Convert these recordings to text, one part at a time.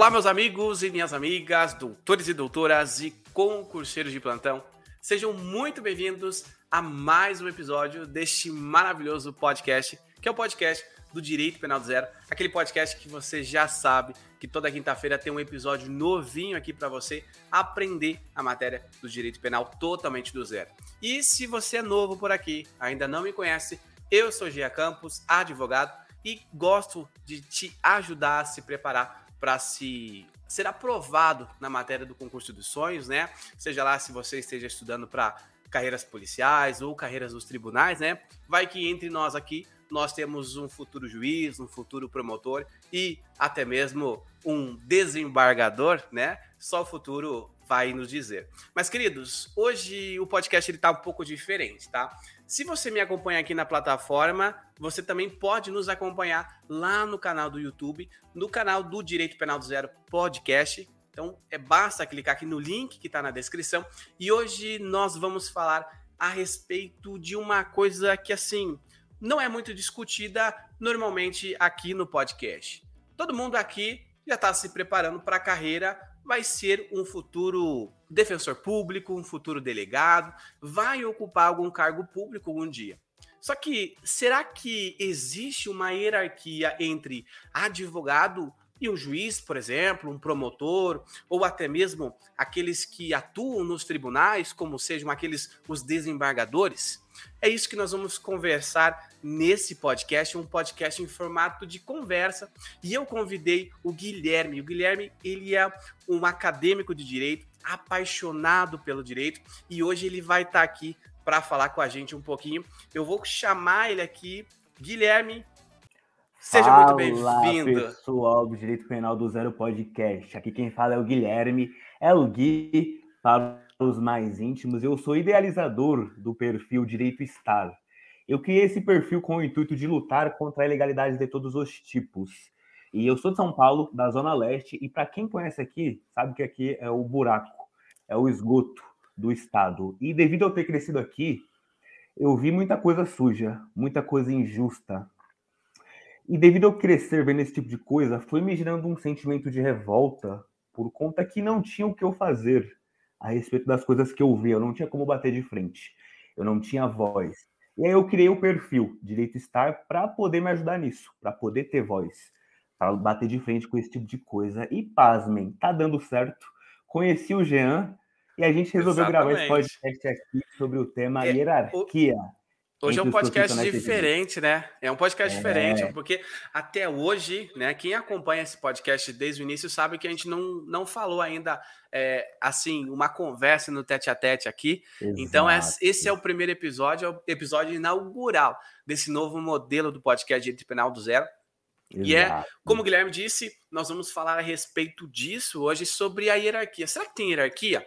Olá, meus amigos e minhas amigas, doutores e doutoras e concurseiros de plantão. Sejam muito bem-vindos a mais um episódio deste maravilhoso podcast, que é o podcast do Direito Penal do Zero, aquele podcast que você já sabe que toda quinta-feira tem um episódio novinho aqui para você aprender a matéria do direito penal totalmente do zero. E se você é novo por aqui, ainda não me conhece, eu sou Gia Campos, advogado, e gosto de te ajudar a se preparar para se ser aprovado na matéria do concurso dos sonhos, né? Seja lá se você esteja estudando para carreiras policiais ou carreiras dos tribunais, né? Vai que entre nós aqui nós temos um futuro juiz, um futuro promotor e até mesmo um desembargador, né? Só o futuro vai nos dizer. Mas queridos, hoje o podcast ele tá um pouco diferente, tá? Se você me acompanha aqui na plataforma, você também pode nos acompanhar lá no canal do YouTube, no canal do Direito Penal do Zero Podcast. Então, é basta clicar aqui no link que está na descrição. E hoje nós vamos falar a respeito de uma coisa que, assim, não é muito discutida normalmente aqui no podcast. Todo mundo aqui já está se preparando para a carreira vai ser um futuro defensor público, um futuro delegado, vai ocupar algum cargo público algum dia. Só que será que existe uma hierarquia entre advogado e um juiz, por exemplo, um promotor, ou até mesmo aqueles que atuam nos tribunais, como sejam aqueles os desembargadores? É isso que nós vamos conversar nesse podcast, um podcast em formato de conversa. E eu convidei o Guilherme. O Guilherme, ele é um acadêmico de direito, apaixonado pelo direito, e hoje ele vai estar aqui para falar com a gente um pouquinho. Eu vou chamar ele aqui. Guilherme, seja fala, muito bem-vindo. pessoal do Direito Penal do Zero Podcast. Aqui quem fala é o Guilherme, é o Gui para os mais íntimos. Eu sou idealizador do perfil Direito Estar. Eu criei esse perfil com o intuito de lutar contra a ilegalidade de todos os tipos. E eu sou de São Paulo, da Zona Leste, e para quem conhece aqui, sabe que aqui é o buraco, é o esgoto do estado. E devido a eu ter crescido aqui, eu vi muita coisa suja, muita coisa injusta. E devido a eu crescer vendo esse tipo de coisa, foi me gerando um sentimento de revolta por conta que não tinha o que eu fazer a respeito das coisas que eu vi, eu não tinha como bater de frente, eu não tinha voz. E aí eu criei o perfil Direito Estar para poder me ajudar nisso, para poder ter voz, para bater de frente com esse tipo de coisa. E pasmem, tá dando certo. Conheci o Jean e a gente resolveu Exatamente. gravar esse podcast aqui sobre o tema é, hierarquia. O Hoje é um podcast diferente, né? É um podcast é. diferente, porque até hoje, né, quem acompanha esse podcast desde o início sabe que a gente não, não falou ainda, é, assim, uma conversa no tete a tete aqui. Exato. Então, esse é o primeiro episódio, é o episódio inaugural desse novo modelo do podcast Direito Penal do Zero. Exato. E é, como o Guilherme disse, nós vamos falar a respeito disso hoje sobre a hierarquia. Será que tem hierarquia?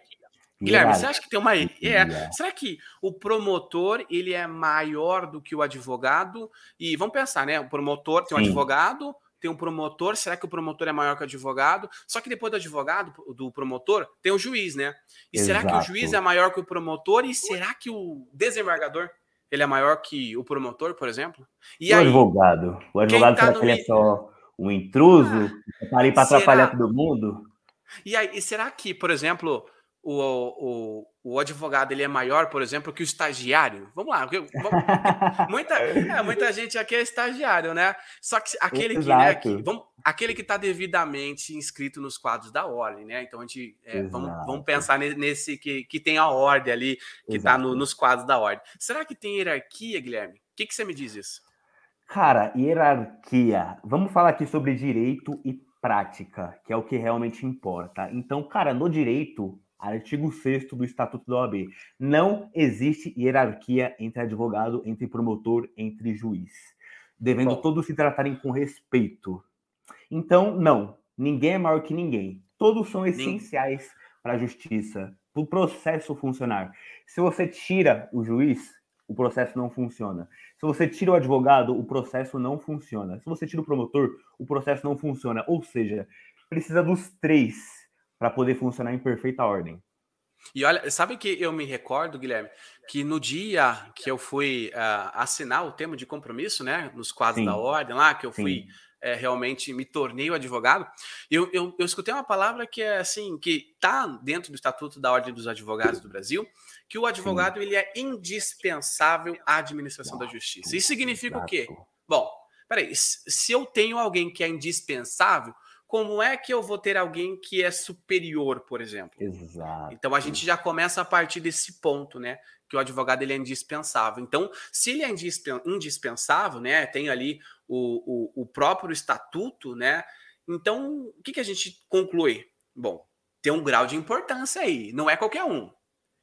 Guilherme, você acha que tem uma. É, será que o promotor ele é maior do que o advogado? E vamos pensar, né? O promotor tem um Sim. advogado, tem um promotor. Será que o promotor é maior que o advogado? Só que depois do advogado, do promotor, tem o juiz, né? E Exato. será que o juiz é maior que o promotor? E será que o desembargador ele é maior que o promotor, por exemplo? E o aí, advogado. O advogado tá será que ele é só um intruso? Ah, tá ali para atrapalhar todo mundo? E aí, e será que, por exemplo, o, o, o advogado ele é maior, por exemplo, que o estagiário. Vamos lá, vamos, muita, é, muita gente aqui é estagiário, né? Só que aquele que, né, que vamos, aquele que está devidamente inscrito nos quadros da ordem, né? Então a gente é, vamos, vamos pensar nesse que, que tem a ordem ali, que está no, nos quadros da ordem. Será que tem hierarquia, Guilherme? O que, que você me diz isso? Cara, hierarquia. Vamos falar aqui sobre direito e prática, que é o que realmente importa. Então, cara, no direito, Artigo 6 do Estatuto da OAB. Não existe hierarquia entre advogado, entre promotor, entre juiz. Devendo Bom. todos se tratarem com respeito. Então, não. Ninguém é maior que ninguém. Todos são essenciais para a justiça, para o processo funcionar. Se você tira o juiz, o processo não funciona. Se você tira o advogado, o processo não funciona. Se você tira o promotor, o processo não funciona. Ou seja, precisa dos três para poder funcionar em perfeita ordem. E olha, sabe que eu me recordo, Guilherme, que no dia que eu fui uh, assinar o termo de compromisso, né, nos quadros Sim. da ordem lá, que eu fui é, realmente me tornei o advogado, eu, eu, eu, escutei uma palavra que é assim, que está dentro do Estatuto da Ordem dos Advogados do Brasil, que o advogado Sim. ele é indispensável à administração da justiça. Isso significa Exato. o quê? Bom, peraí, se eu tenho alguém que é indispensável, como é que eu vou ter alguém que é superior, por exemplo? Exato. Então a gente já começa a partir desse ponto, né? Que o advogado ele é indispensável. Então, se ele é indispensável, né? Tem ali o, o, o próprio estatuto, né? Então, o que, que a gente conclui? Bom, tem um grau de importância aí, não é qualquer um.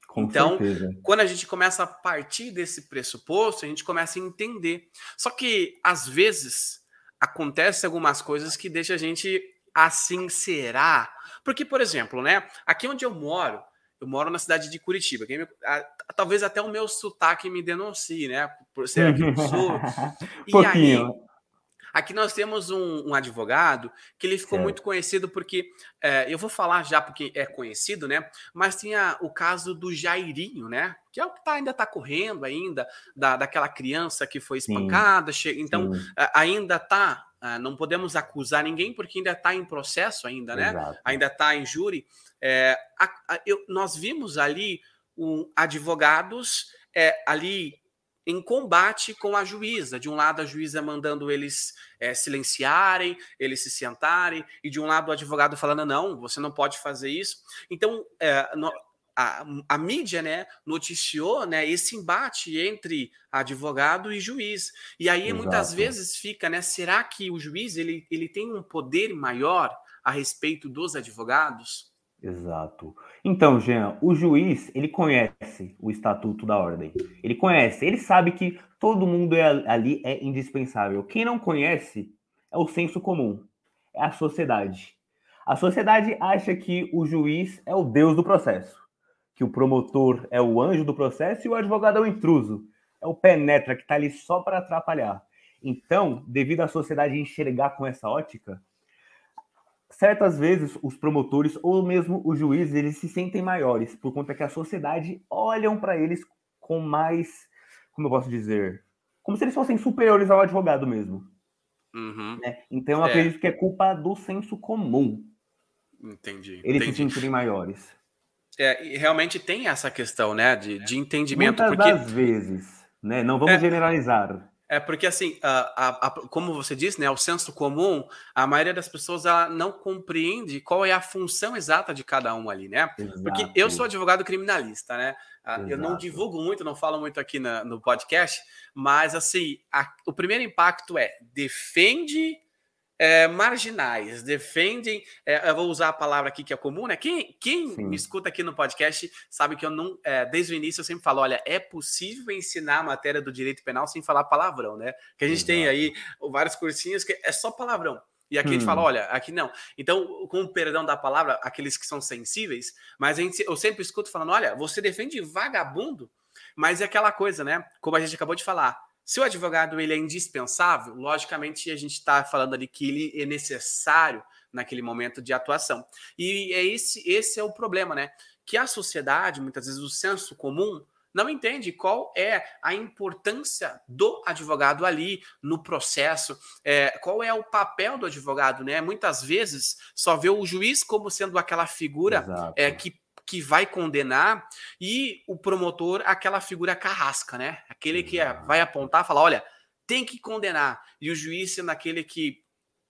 Com então, certeza. quando a gente começa a partir desse pressuposto, a gente começa a entender. Só que, às vezes, acontecem algumas coisas que deixam a gente assim será? Porque, por exemplo, né, aqui onde eu moro, eu moro na cidade de Curitiba. Me, a, talvez até o meu sotaque me denuncie, né? Por ser aqui do sul. e Pouquinho. aí, aqui nós temos um, um, advogado que ele ficou certo. muito conhecido porque é, eu vou falar já porque é conhecido, né? Mas tinha o caso do Jairinho, né? Que é o que tá, ainda está correndo ainda, da, daquela criança que foi espancada. Então, Sim. ainda está ah, não podemos acusar ninguém porque ainda está em processo ainda, né? Exato. Ainda está em júri. É, a, a, eu, nós vimos ali um, advogados é, ali em combate com a juíza. De um lado, a juíza mandando eles é, silenciarem, eles se sentarem, e de um lado, o advogado falando: não, você não pode fazer isso. Então, é, no, a, a, mídia né, noticiou né, esse embate entre advogado e juiz. E aí Exato. muitas vezes fica, né? Será que o juiz ele, ele tem um poder maior a respeito dos advogados? Exato. Então, Jean, o juiz ele conhece o estatuto da ordem. Ele conhece, ele sabe que todo mundo é, ali é indispensável. Quem não conhece é o senso comum, é a sociedade. A sociedade acha que o juiz é o deus do processo que o promotor é o anjo do processo e o advogado é o intruso, é o penetra que está ali só para atrapalhar. Então, devido à sociedade enxergar com essa ótica, certas vezes os promotores ou mesmo os juízes eles se sentem maiores por conta que a sociedade olham para eles com mais, como eu posso dizer, como se eles fossem superiores ao advogado mesmo. Uhum. Né? Então eu é. acredito que é culpa do senso comum. Entendi. Eles entendi. se sentirem maiores. É, e realmente tem essa questão, né, de, de entendimento. Muitas porque... das vezes, né? Não vamos é, generalizar. É porque, assim, a, a, a, como você disse, né, o senso comum, a maioria das pessoas ela não compreende qual é a função exata de cada um ali, né? Exato. Porque eu sou advogado criminalista, né? Exato. Eu não divulgo muito, não falo muito aqui na, no podcast, mas, assim, o primeiro impacto é defende é, marginais, defendem. É, eu vou usar a palavra aqui que é comum, né? Quem, quem me escuta aqui no podcast sabe que eu não, é, desde o início, eu sempre falo: olha, é possível ensinar a matéria do direito penal sem falar palavrão, né? Que a gente Exato. tem aí vários cursinhos que é só palavrão. E aqui hum. a gente fala, hum. olha, aqui não. Então, com o perdão da palavra, aqueles que são sensíveis, mas a gente, eu sempre escuto falando, olha, você defende vagabundo, mas é aquela coisa, né? Como a gente acabou de falar, se o advogado ele é indispensável, logicamente a gente está falando ali que ele é necessário naquele momento de atuação. E é esse, esse é o problema, né? Que a sociedade, muitas vezes o senso comum, não entende qual é a importância do advogado ali no processo, é, qual é o papel do advogado, né? Muitas vezes só vê o juiz como sendo aquela figura é, que que vai condenar e o promotor aquela figura carrasca, né? Aquele que é, vai apontar, falar, olha, tem que condenar. E o juiz sendo aquele que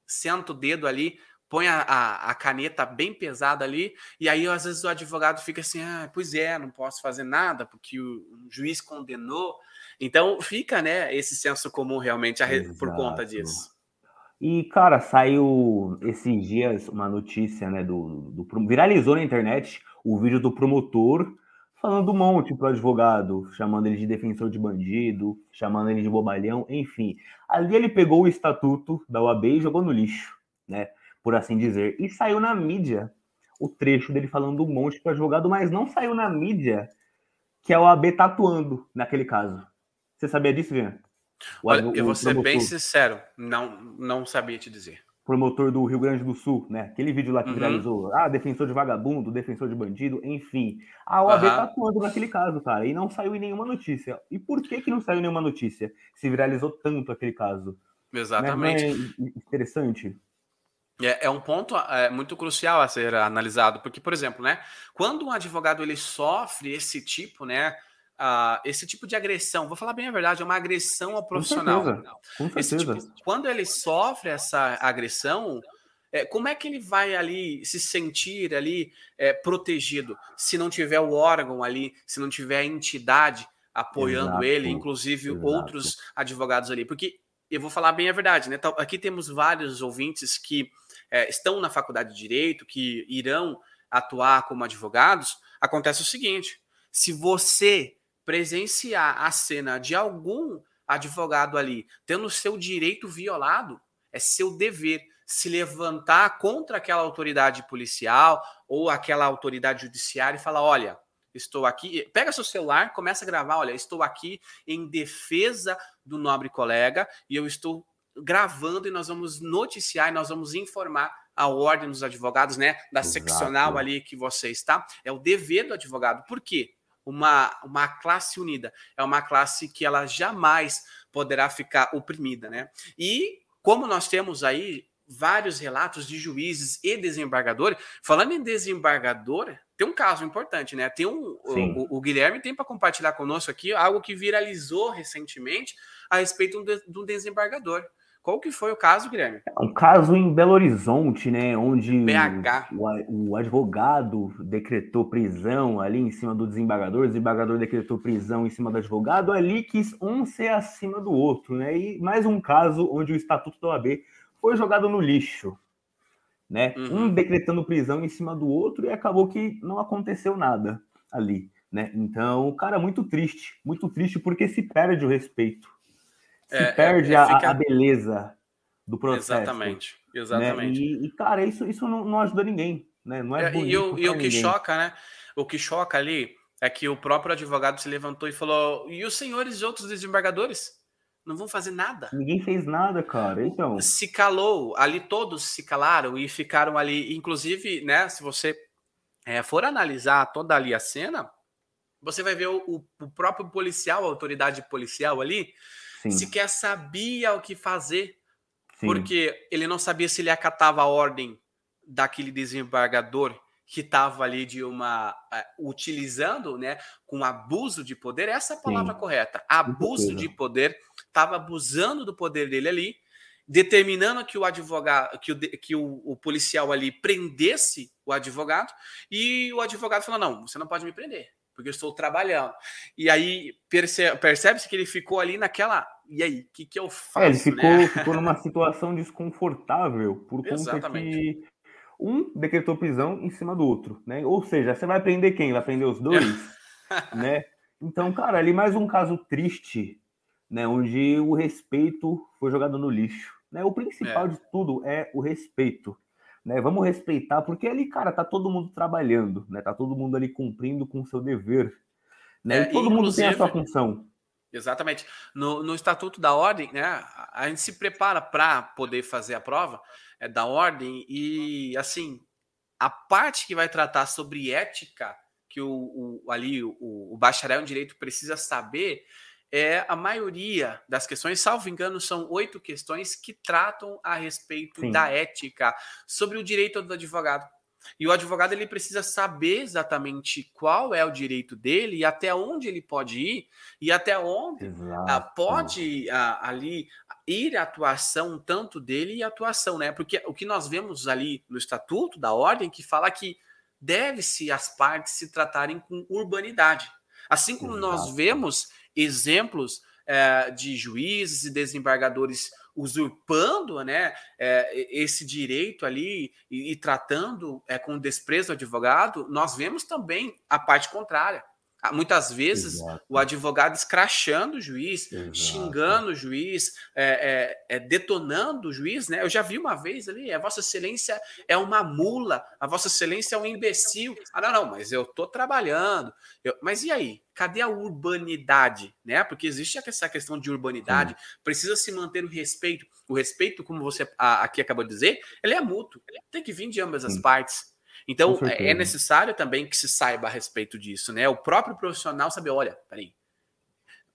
senta o dedo ali, põe a, a, a, caneta bem pesada ali, e aí às vezes o advogado fica assim, ah, pois é, não posso fazer nada porque o, juiz condenou. Então fica, né, esse senso comum realmente por conta disso. E, cara, saiu esses dias uma notícia, né, do, do viralizou na internet o vídeo do promotor falando um monte pro advogado, chamando ele de defensor de bandido, chamando ele de bobalhão, enfim. Ali ele pegou o estatuto da OAB e jogou no lixo, né? Por assim dizer. E saiu na mídia o trecho dele falando um monte pro advogado, mas não saiu na mídia que a OAB tá atuando naquele caso. Você sabia disso, Vian? Olha, eu vou ser bem sincero, não, não sabia te dizer. promotor do Rio Grande do Sul, né? Aquele vídeo lá que uhum. viralizou. Ah, defensor de vagabundo, defensor de bandido, enfim. A OAB uhum. tá atuando naquele caso, cara, e não saiu em nenhuma notícia. E por que que não saiu nenhuma notícia? Se viralizou tanto aquele caso. Exatamente. Não é interessante. É, é, um ponto é, muito crucial a ser analisado, porque, por exemplo, né, quando um advogado ele sofre esse tipo, né, uh, esse tipo de agressão, vou falar bem a verdade, é uma agressão ao profissional. Com certeza. Com certeza. Tipo, quando ele sofre essa agressão, é, como é que ele vai ali se sentir ali é, protegido se não tiver o órgão ali, se não tiver a entidade apoiando exato, ele, inclusive exato. outros advogados ali? Porque eu vou falar bem a verdade, né? Aqui temos vários ouvintes que é, estão na faculdade de direito, que irão atuar como advogados. Acontece o seguinte: se você presenciar a cena de algum advogado ali tendo seu direito violado, é seu dever se levantar contra aquela autoridade policial ou aquela autoridade judiciária e falar: olha, estou aqui. Pega seu celular, começa a gravar: olha, estou aqui em defesa do nobre colega e eu estou gravando e nós vamos noticiar e nós vamos informar a ordem dos advogados, né, da Exato. seccional ali que você está. É o dever do advogado. Por quê? Uma, uma classe unida, é uma classe que ela jamais poderá ficar oprimida, né? E como nós temos aí vários relatos de juízes e desembargadores, falando em desembargador, tem um caso importante, né? Tem um, o, o, Guilherme tem para compartilhar conosco aqui algo que viralizou recentemente a respeito do desembargador. Qual que foi o caso, Guilherme? É um caso em Belo Horizonte, né? Onde o, o, advogado decretou prisão ali em cima do desembargador, o desembargador decretou prisão em cima do advogado, ali quis um ser acima do outro, né? E mais um caso onde o Estatuto da OAB foi jogado no lixo, né? Uhum. Um decretando prisão em cima do outro e acabou que não aconteceu nada ali, né? Então, cara, muito triste, muito triste porque se perde o respeito é, é perde é, fica... a, a, beleza do processo. Exatamente, exatamente. Né? E, e, cara, isso, isso não, não ajuda ninguém, né? Não é, é e, o, e o que ninguém. choca, né? O que choca ali é que o próprio advogado se levantou e falou: e os senhores e outros desembargadores? Não vão fazer nada. Ninguém fez nada, cara. Então. Se calou, ali todos se calaram e ficaram ali. Inclusive, né? Se você é, for analisar toda ali a cena, você vai ver o, o próprio policial, a autoridade policial ali, Sim. sequer sabia o que fazer, Sim. porque ele não sabia se ele acatava a ordem daquele desembargador que estava ali de uma uh, utilizando, né, com abuso de poder, essa é a palavra Sim. correta, abuso de poder, estava abusando do poder dele ali, determinando que o advogado, que o, que o, o policial ali prendesse o advogado, e o advogado falou: não, você não pode me prender porque eu estou trabalhando. E aí percebe-se que ele ficou ali naquela. E aí, o que, que eu faço? É, ele ficou, né? ficou numa situação desconfortável por conta que um decretou prisão em cima do outro, né? Ou seja, você vai prender quem? Vai prender os dois, né? Então, cara, ali mais um caso triste, né? Onde o respeito foi jogado no lixo. Né? O principal é. de tudo é o respeito né? Vamos respeitar, porque ali, cara, tá todo mundo trabalhando, né? Tá todo mundo ali cumprindo com o seu dever, né? É, e todo mundo tem a sua função. Exatamente. No, no Estatuto da Ordem, né? A gente se prepara para poder fazer a prova é, da ordem e, assim, a parte que vai tratar sobre ética que o, o ali o, o bacharel em direito precisa saber é a maioria das questões, salvo engano, são oito questões que tratam a respeito Sim. da ética sobre o direito do advogado. E o advogado ele precisa saber exatamente qual é o direito dele e até onde ele pode ir e até onde uh, pode uh, ali ir a atuação tanto dele e a atuação, né? Porque o que nós vemos ali no estatuto da ordem que fala que deve-se as partes se tratarem com urbanidade. Assim como Exato. nós vemos exemplos é, de juízes e desembargadores usurpando né, é, esse direito ali e, e tratando é, com desprezo o advogado, nós vemos também a parte contrária. Ah, muitas vezes Exato. o advogado escrachando o juiz, Exato. xingando o juiz, é, é, é, detonando o juiz, né? Eu já vi uma vez ali, a Vossa Excelência é uma mula, a Vossa Excelência é um imbecil. Ah, não, não, mas eu tô trabalhando. Eu, mas e aí? Cadê a urbanidade? Né? Porque existe essa questão de urbanidade, Sim. precisa se manter o respeito. O respeito, como você aqui acabou de dizer, ele é mútuo, ele tem que vir de ambas Sim. as partes. Então, é, é necessário também que se saiba a respeito disso, né? O próprio profissional saber, olha, peraí,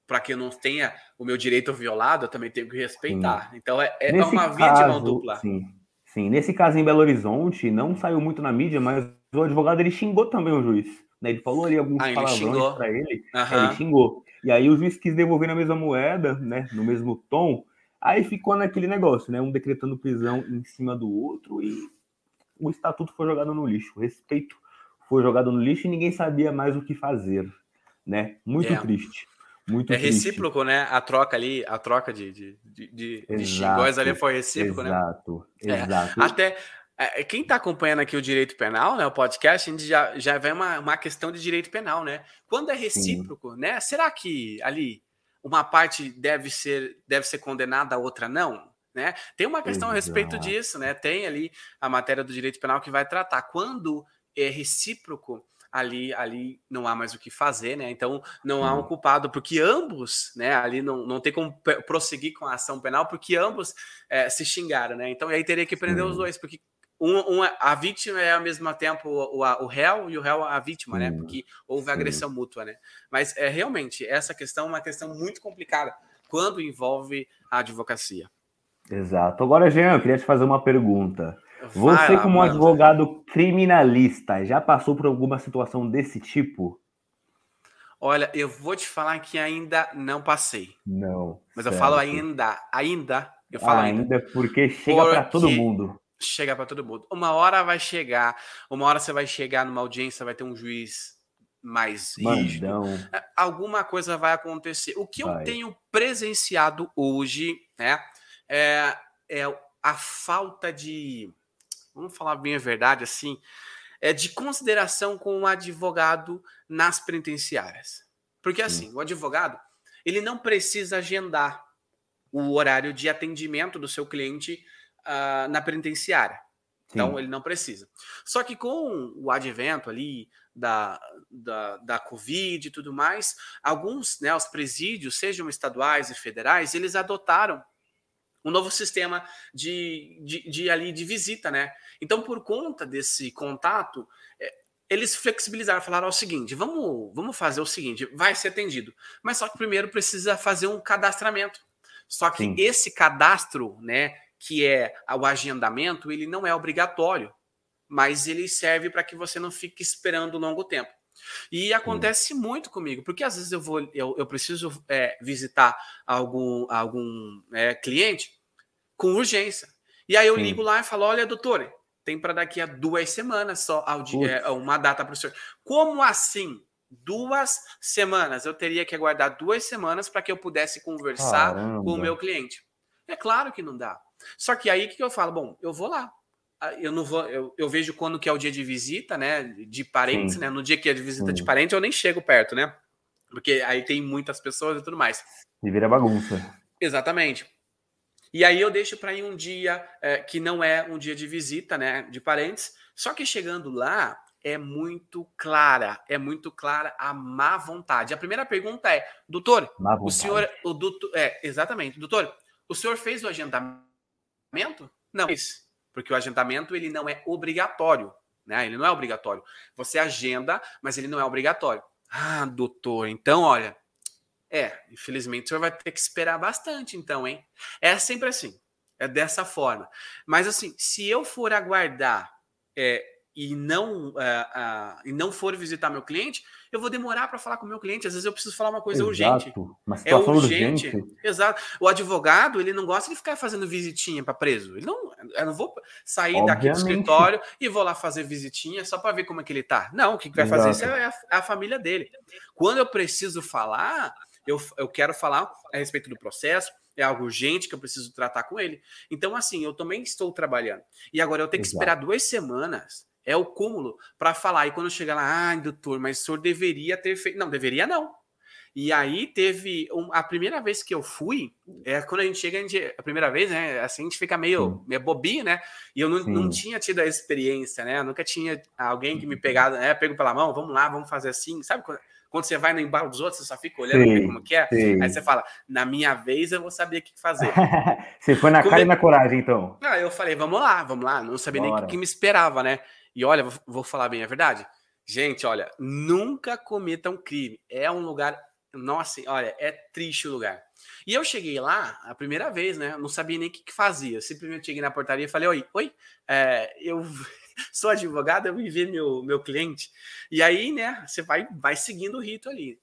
para que eu não tenha o meu direito violado, eu também tenho que respeitar. Sim. Então, é, é uma via de mão dupla. Sim. sim, nesse caso em Belo Horizonte, não saiu muito na mídia, mas o advogado ele xingou também o juiz. Né? Ele falou ali alguns ah, palavrões para ele, uhum. ele xingou. E aí o juiz quis devolver na mesma moeda, né? No mesmo tom. Aí ficou naquele negócio, né? Um decretando prisão em cima do outro e o estatuto foi jogado no lixo, o respeito foi jogado no lixo e ninguém sabia mais o que fazer, né? Muito é. triste. Muito é triste. recíproco, né? A troca ali, a troca de, de, de, de, exato, ali foi recíproco, exato, né? Exato, exato. É, até é, quem está acompanhando aqui o direito penal, né, o podcast, a gente já, já vê uma, uma questão de direito penal, né? Quando é recíproco, Sim. né? Será que ali uma parte deve ser, deve ser condenada, a outra não? Né? Tem uma questão Exato. a respeito disso, né? Tem ali a matéria do direito penal que vai tratar. Quando é recíproco, ali, ali não há mais o que fazer, né? Então não há um culpado, porque ambos, né? Ali não, não tem como prosseguir com a ação penal, porque ambos é, se xingaram, né? Então aí teria que prender Sim. os dois, porque um, um, a vítima é ao mesmo tempo o, o, o réu e o réu a vítima, né? Porque houve agressão mútua, né? Mas é realmente essa questão é uma questão muito complicada quando envolve a advocacia. Exato. Agora, Jean, eu queria te fazer uma pergunta. Você, lá, como mano. advogado criminalista, já passou por alguma situação desse tipo? Olha, eu vou te falar que ainda não passei. Não. Mas certo. eu falo ainda, ainda. Eu falo ainda, ainda porque chega para todo mundo. Chega para todo mundo. Uma hora vai chegar, uma hora você vai chegar numa audiência, vai ter um juiz mais rígido. É, alguma coisa vai acontecer. O que vai. eu tenho presenciado hoje, né? É, é a falta de, vamos falar bem a verdade assim, é de consideração com o advogado nas penitenciárias. Porque assim, o advogado, ele não precisa agendar o horário de atendimento do seu cliente uh, na penitenciária. Então, Sim. ele não precisa. Só que com o advento ali da, da, da Covid e tudo mais, alguns, né, os presídios, sejam estaduais e federais, eles adotaram um novo sistema de, de, de, ali de visita, né? Então, por conta desse contato, é, eles flexibilizaram, falaram o seguinte: vamos, vamos fazer o seguinte, vai ser atendido, mas só que primeiro precisa fazer um cadastramento. Só que Sim. esse cadastro, né, que é o agendamento, ele não é obrigatório, mas ele serve para que você não fique esperando um longo tempo. E acontece muito comigo, porque às vezes eu vou, eu, eu preciso é, visitar algum, algum é, cliente com urgência. E aí eu ligo lá e falo: olha, doutor, tem para daqui a duas semanas só é, uma data para o senhor. Como assim? Duas semanas. Eu teria que aguardar duas semanas para que eu pudesse conversar Caramba. com o meu cliente. É claro que não dá. Só que aí que eu falo, bom, eu vou lá. Ah, eu não vou, eu, eu vejo quando que é o dia de visita, né? De parentes, Sim. né? No dia que é de visita Sim. de parente, eu nem chego perto, né? Porque aí tem muitas pessoas e tudo mais. E vira bagunça. Exatamente. E aí eu deixo para ir um dia é, que não é um dia de visita, né? De parentes. Só que chegando lá, é muito clara, é muito clara a má vontade. A primeira pergunta é, doutor, o senhor, o doutor, é, exatamente, doutor, o senhor fez o agendamento? Não, isso porque o agendamento ele não é obrigatório, né? Ele não é obrigatório. Você agenda, mas ele não é obrigatório. Ah, doutor, então olha, é, infelizmente o senhor vai ter que esperar bastante, então, hein? É sempre assim, é dessa forma. Mas assim, se eu for aguardar é, e não uh, uh, e não for visitar meu cliente, eu vou demorar para falar com o meu cliente. Às vezes eu preciso falar uma coisa Exato. urgente. Uma é urgente. urgente. Exato. O advogado, ele não gosta de ficar fazendo visitinha para preso. Ele não, eu não vou sair Obviamente. daqui do escritório e vou lá fazer visitinha só para ver como é que ele tá. Não, o que, que vai Exato. fazer isso é a, é a família dele. Quando eu preciso falar, eu, eu quero falar a respeito do processo, é algo urgente que eu preciso tratar com ele. Então, assim, eu também estou trabalhando. E agora eu tenho que esperar duas semanas é o cúmulo para falar. E quando chega lá, ai, doutor, mas o senhor deveria ter feito. Não, deveria não. E aí teve um, a primeira vez que eu fui, é quando a gente chega, a, gente, a primeira vez, né? Assim, a gente fica meio, meio bobinho, né? E eu não, não tinha tido a experiência, né? Eu nunca tinha alguém que me pegado, né? Pego pela mão, vamos lá, vamos fazer assim, sabe? Quando, quando você vai no embalo dos outros, você só fica olhando sim, como que é. Sim. Aí você fala, na minha vez eu vou saber o que fazer. você foi na cara e na coragem, então. Ah, eu falei, vamos lá, vamos lá. Não sabia Bora. nem o que me esperava, né? E olha, vou, vou falar bem a verdade. Gente, olha, nunca cometam crime. É um lugar nossa, olha, é triste o lugar. E eu cheguei lá a primeira vez, né? Não sabia nem o que, que fazia. simplesmente cheguei na portaria e falei: Oi, oi, é, eu sou advogado, eu vim ver meu, meu cliente. E aí, né, você vai, vai seguindo o rito ali.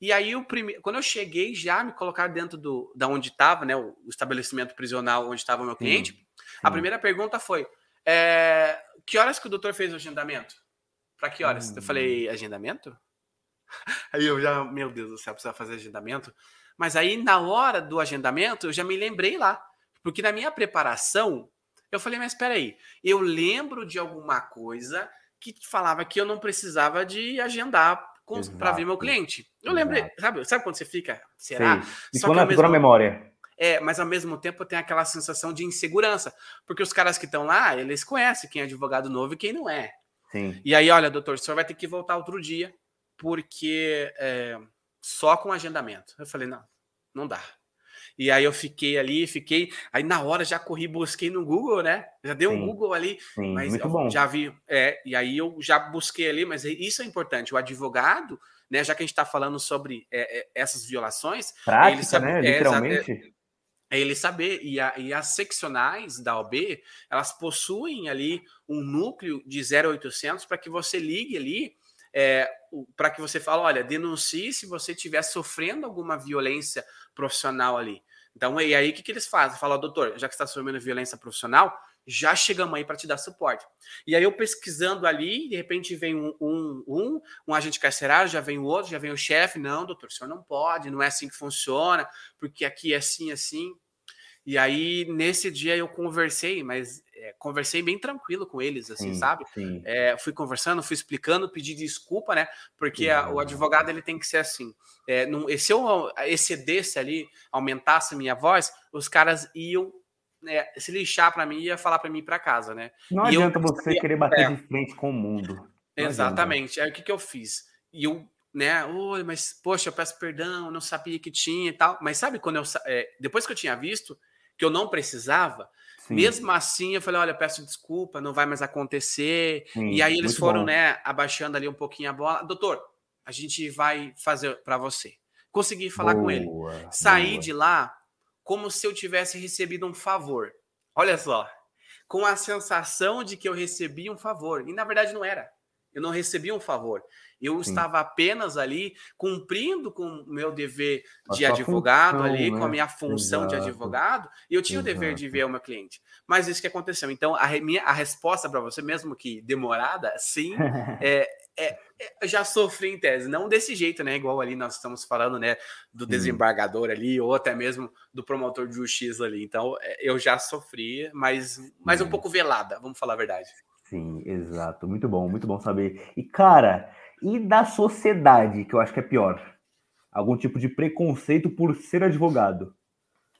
E aí, o primeiro, quando eu cheguei, já me colocaram dentro do, da onde estava, né, o, estabelecimento prisional onde estava o meu cliente. Sim, sim. A primeira pergunta foi: é, Que horas que o doutor fez o agendamento? Para que horas? Hum. Eu falei: Agendamento? Aí eu já, meu Deus do céu, precisa fazer agendamento. Mas aí, na hora do agendamento, eu já me lembrei lá. Porque na minha preparação, eu falei, mas espera aí, eu lembro de alguma coisa que falava que eu não precisava de agendar para ver meu cliente. Eu lembrei, sabe, sabe quando você fica, será? Sim. Só que na mesmo... memória. É, mas ao mesmo tempo tem aquela sensação de insegurança, porque os caras que estão lá, eles conhecem quem é advogado novo e quem não é. Sim. E aí, olha, doutor, o senhor vai ter que voltar outro dia, porque é, só com agendamento. Eu falei, não, não dá. E aí eu fiquei ali, fiquei. Aí na hora já corri, busquei no Google, né? Já dei um Google ali, sim, mas muito bom. já vi. É, e aí eu já busquei ali, mas isso é importante. O advogado, né? Já que a gente está falando sobre é, é, essas violações, Prática, ele sabe, né? É, Literalmente. É, ele saber, e, a, e, as seccionais da OB, elas possuem ali um núcleo de 0800 para que você ligue ali é, para que você fale, olha, denuncie se você estiver sofrendo alguma violência profissional ali. Então, e aí o que, que eles fazem? Fala, doutor, já que está sofrendo violência profissional, já chegamos aí para te dar suporte. E aí eu pesquisando ali, de repente vem um, um, um, um agente carcerário, já vem o outro, já vem o chefe. Não, doutor, o senhor não pode, não é assim que funciona, porque aqui é assim, assim. E aí, nesse dia, eu conversei, mas é, conversei bem tranquilo com eles, assim, sim, sabe? Sim. É, fui conversando, fui explicando, pedi desculpa, né? Porque a, o advogado ele tem que ser assim. É, não, se eu excedesse ali, aumentasse minha voz, os caras iam né, se lixar para mim e ia falar para mim para casa, né? Não e adianta eu, você querer bater é. de frente com o mundo. Não Exatamente. Adianta. Aí o que, que eu fiz? E eu né? Oi, mas poxa, eu peço perdão, não sabia que tinha e tal. Mas sabe quando eu é, depois que eu tinha visto que eu não precisava, Sim. Mesmo assim, eu falei: olha, peço desculpa, não vai mais acontecer. Sim, e aí eles foram, bom. né, abaixando ali um pouquinho a bola. Doutor, a gente vai fazer para você. Consegui falar boa, com ele. Saí boa. de lá como se eu tivesse recebido um favor. Olha só, com a sensação de que eu recebi um favor. E na verdade não era. Eu não recebi um favor. Eu Sim. estava apenas ali cumprindo com o meu dever de advogado função, ali, né? com a minha função Exato. de advogado, e eu tinha Exato. o dever de ver o meu cliente. Mas isso que aconteceu. Então, a, minha, a resposta para você, mesmo que demorada, sim, é, é, é, já sofri em tese, não desse jeito, né? Igual ali nós estamos falando, né? Do desembargador ali, ou até mesmo do promotor de justiça ali. Então, é, eu já sofri, mas, mas um pouco velada, vamos falar a verdade. Sim, exato. Muito bom, muito bom saber. E, cara, e da sociedade, que eu acho que é pior? Algum tipo de preconceito por ser advogado?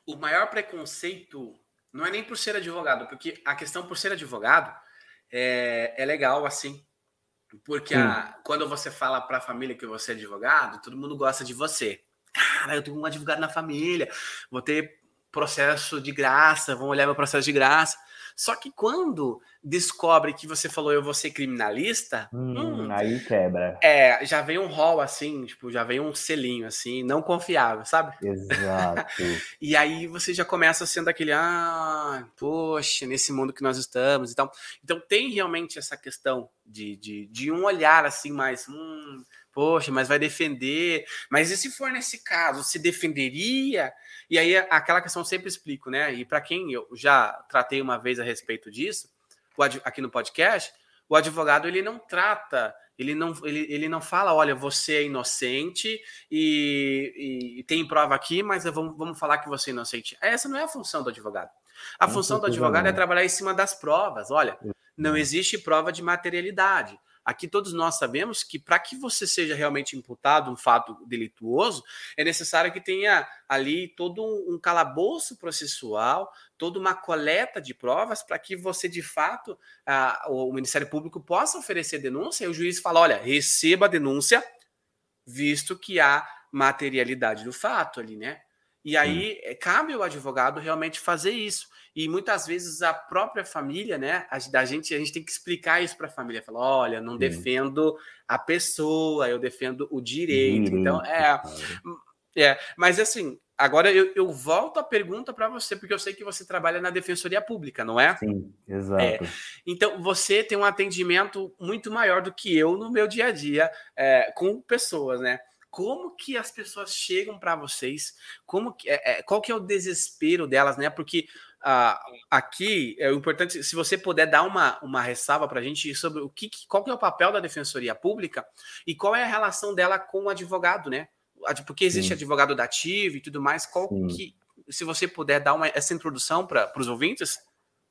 O maior preconceito não é nem por ser advogado, porque a questão por ser advogado é, é legal assim. Porque a, quando você fala para a família que você é advogado, todo mundo gosta de você. Cara, eu tenho um advogado na família, vou ter processo de graça, vão olhar meu processo de graça. Só que quando descobre que você falou eu vou ser criminalista, hum, hum, aí quebra. É, já vem um rol assim, tipo, já vem um selinho assim, não confiável, sabe? Exato. e aí você já começa sendo aquele, ah, poxa, nesse mundo que nós estamos então Então tem realmente essa questão de, de, de um olhar assim mais, hum, poxa, mas vai defender. Mas e se for nesse caso, se defenderia? E aí aquela questão eu sempre explico, né? E para quem eu já tratei uma vez a respeito disso, aqui no podcast, o advogado ele não trata, ele não, ele, ele não fala, olha, você é inocente e, e tem prova aqui, mas vamos, vamos falar que você é inocente. Essa não é a função do advogado. A não função do advogado é trabalhar em cima das provas. Olha, não existe prova de materialidade. Aqui todos nós sabemos que para que você seja realmente imputado um fato delituoso, é necessário que tenha ali todo um calabouço processual, toda uma coleta de provas para que você, de fato, a, o Ministério Público possa oferecer denúncia e o juiz fala: olha, receba a denúncia, visto que há materialidade do fato ali, né? E aí hum. cabe ao advogado realmente fazer isso. E muitas vezes a própria família, né? A, da gente, a gente tem que explicar isso para a família. Falar, olha, não Sim. defendo a pessoa, eu defendo o direito. então, é, é. Mas assim, agora eu, eu volto a pergunta para você, porque eu sei que você trabalha na Defensoria Pública, não é? Sim, exato. É, então, você tem um atendimento muito maior do que eu no meu dia a dia é, com pessoas, né? como que as pessoas chegam para vocês, como que, é, é, qual que é o desespero delas, né? Porque ah, aqui é importante, se você puder dar uma, uma ressalva para a gente sobre o que, qual que é o papel da Defensoria Pública e qual é a relação dela com o advogado, né? Porque existe Sim. advogado dativo e tudo mais, qual Sim. que, se você puder dar uma, essa introdução para os ouvintes?